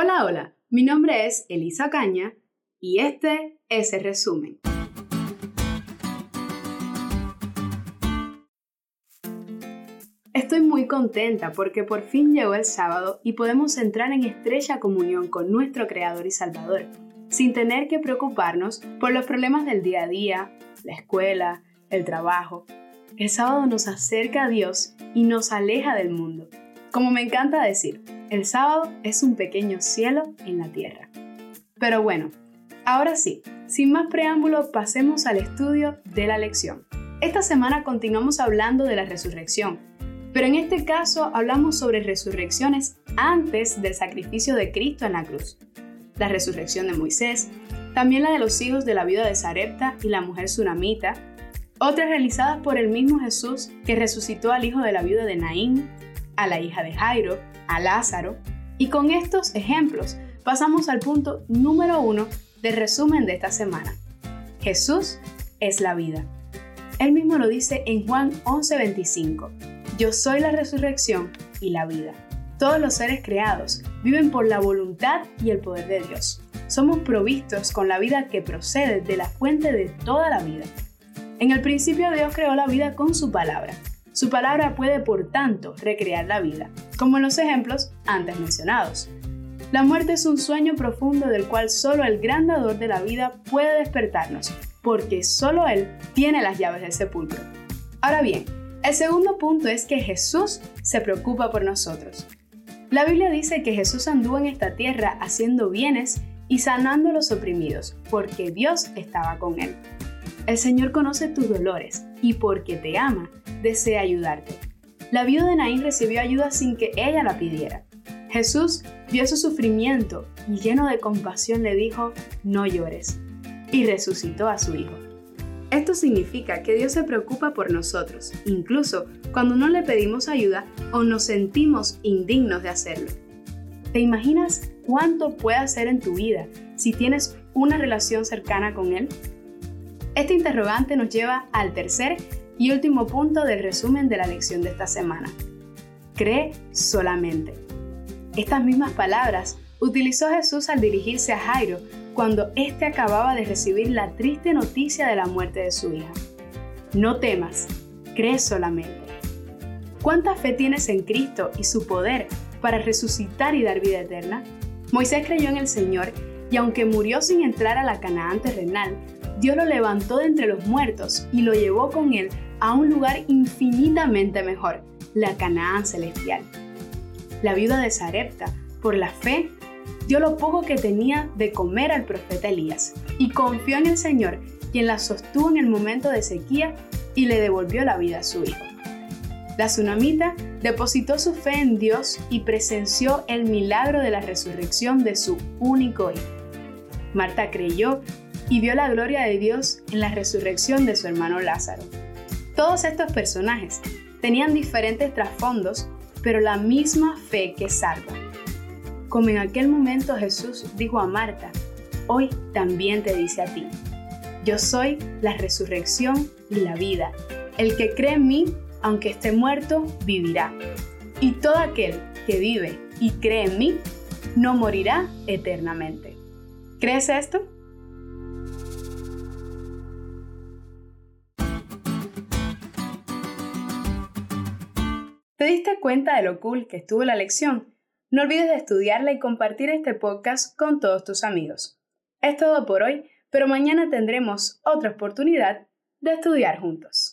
Hola, hola, mi nombre es Elisa Caña y este es el resumen. Estoy muy contenta porque por fin llegó el sábado y podemos entrar en estrecha comunión con nuestro Creador y Salvador, sin tener que preocuparnos por los problemas del día a día, la escuela, el trabajo. El sábado nos acerca a Dios y nos aleja del mundo. Como me encanta decir, el sábado es un pequeño cielo en la tierra. Pero bueno, ahora sí, sin más preámbulo, pasemos al estudio de la lección. Esta semana continuamos hablando de la resurrección, pero en este caso hablamos sobre resurrecciones antes del sacrificio de Cristo en la cruz. La resurrección de Moisés, también la de los hijos de la viuda de Sarepta y la mujer sunamita, otras realizadas por el mismo Jesús que resucitó al hijo de la viuda de Naín, a la hija de Jairo, a Lázaro, y con estos ejemplos pasamos al punto número uno del resumen de esta semana. Jesús es la vida. Él mismo lo dice en Juan 11:25. Yo soy la resurrección y la vida. Todos los seres creados viven por la voluntad y el poder de Dios. Somos provistos con la vida que procede de la fuente de toda la vida. En el principio Dios creó la vida con su palabra. Su palabra puede, por tanto, recrear la vida, como en los ejemplos antes mencionados. La muerte es un sueño profundo del cual solo el gran dador de la vida puede despertarnos, porque solo Él tiene las llaves del sepulcro. Ahora bien, el segundo punto es que Jesús se preocupa por nosotros. La Biblia dice que Jesús anduvo en esta tierra haciendo bienes y sanando a los oprimidos, porque Dios estaba con él. El Señor conoce tus dolores y porque te ama, desea ayudarte. La viuda de Naín recibió ayuda sin que ella la pidiera. Jesús vio su sufrimiento y lleno de compasión le dijo, no llores, y resucitó a su hijo. Esto significa que Dios se preocupa por nosotros, incluso cuando no le pedimos ayuda o nos sentimos indignos de hacerlo. ¿Te imaginas cuánto puede hacer en tu vida si tienes una relación cercana con Él? Este interrogante nos lleva al tercer y último punto del resumen de la lección de esta semana. Cree solamente. Estas mismas palabras utilizó Jesús al dirigirse a Jairo cuando éste acababa de recibir la triste noticia de la muerte de su hija. No temas, cree solamente. ¿Cuánta fe tienes en Cristo y su poder para resucitar y dar vida eterna? Moisés creyó en el Señor y aunque murió sin entrar a la Canaán terrenal, Dios lo levantó de entre los muertos y lo llevó con él a un lugar infinitamente mejor, la Canaán celestial. La viuda de Sarepta, por la fe, dio lo poco que tenía de comer al profeta Elías y confió en el Señor, quien la sostuvo en el momento de sequía y le devolvió la vida a su hijo. La tsunamita depositó su fe en Dios y presenció el milagro de la resurrección de su único hijo. Marta creyó y vio la gloria de Dios en la resurrección de su hermano Lázaro. Todos estos personajes tenían diferentes trasfondos, pero la misma fe que salva. Como en aquel momento Jesús dijo a Marta, hoy también te dice a ti, yo soy la resurrección y la vida. El que cree en mí, aunque esté muerto, vivirá. Y todo aquel que vive y cree en mí, no morirá eternamente. ¿Crees esto? ¿Te diste cuenta de lo cool que estuvo la lección? No olvides de estudiarla y compartir este podcast con todos tus amigos. Es todo por hoy, pero mañana tendremos otra oportunidad de estudiar juntos.